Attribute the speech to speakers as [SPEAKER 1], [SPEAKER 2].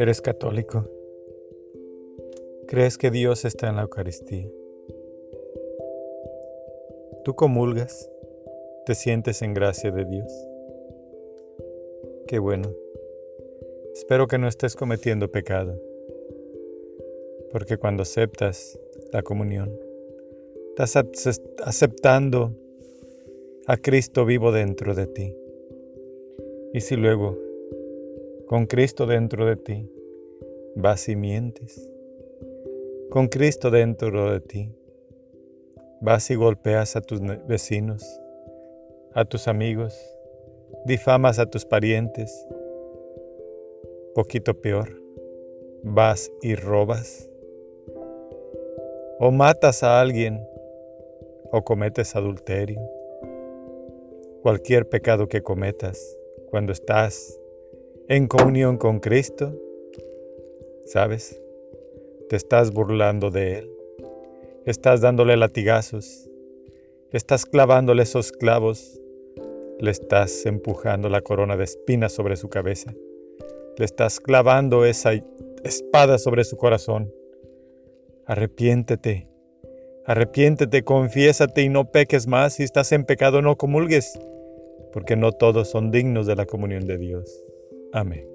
[SPEAKER 1] ¿Eres católico? ¿Crees que Dios está en la Eucaristía? ¿Tú comulgas? ¿Te sientes en gracia de Dios? Qué bueno. Espero que no estés cometiendo pecado, porque cuando aceptas la comunión, estás aceptando a Cristo vivo dentro de ti. Y si luego con Cristo dentro de ti, vas y mientes. Con Cristo dentro de ti, vas y golpeas a tus vecinos, a tus amigos, difamas a tus parientes. Poquito peor, vas y robas. O matas a alguien, o cometes adulterio. Cualquier pecado que cometas cuando estás en comunión con Cristo, ¿sabes? Te estás burlando de Él, estás dándole latigazos, estás clavándole esos clavos, le estás empujando la corona de espinas sobre su cabeza, le estás clavando esa espada sobre su corazón. Arrepiéntete, arrepiéntete, confiésate y no peques más. Si estás en pecado, no comulgues, porque no todos son dignos de la comunión de Dios. Amém.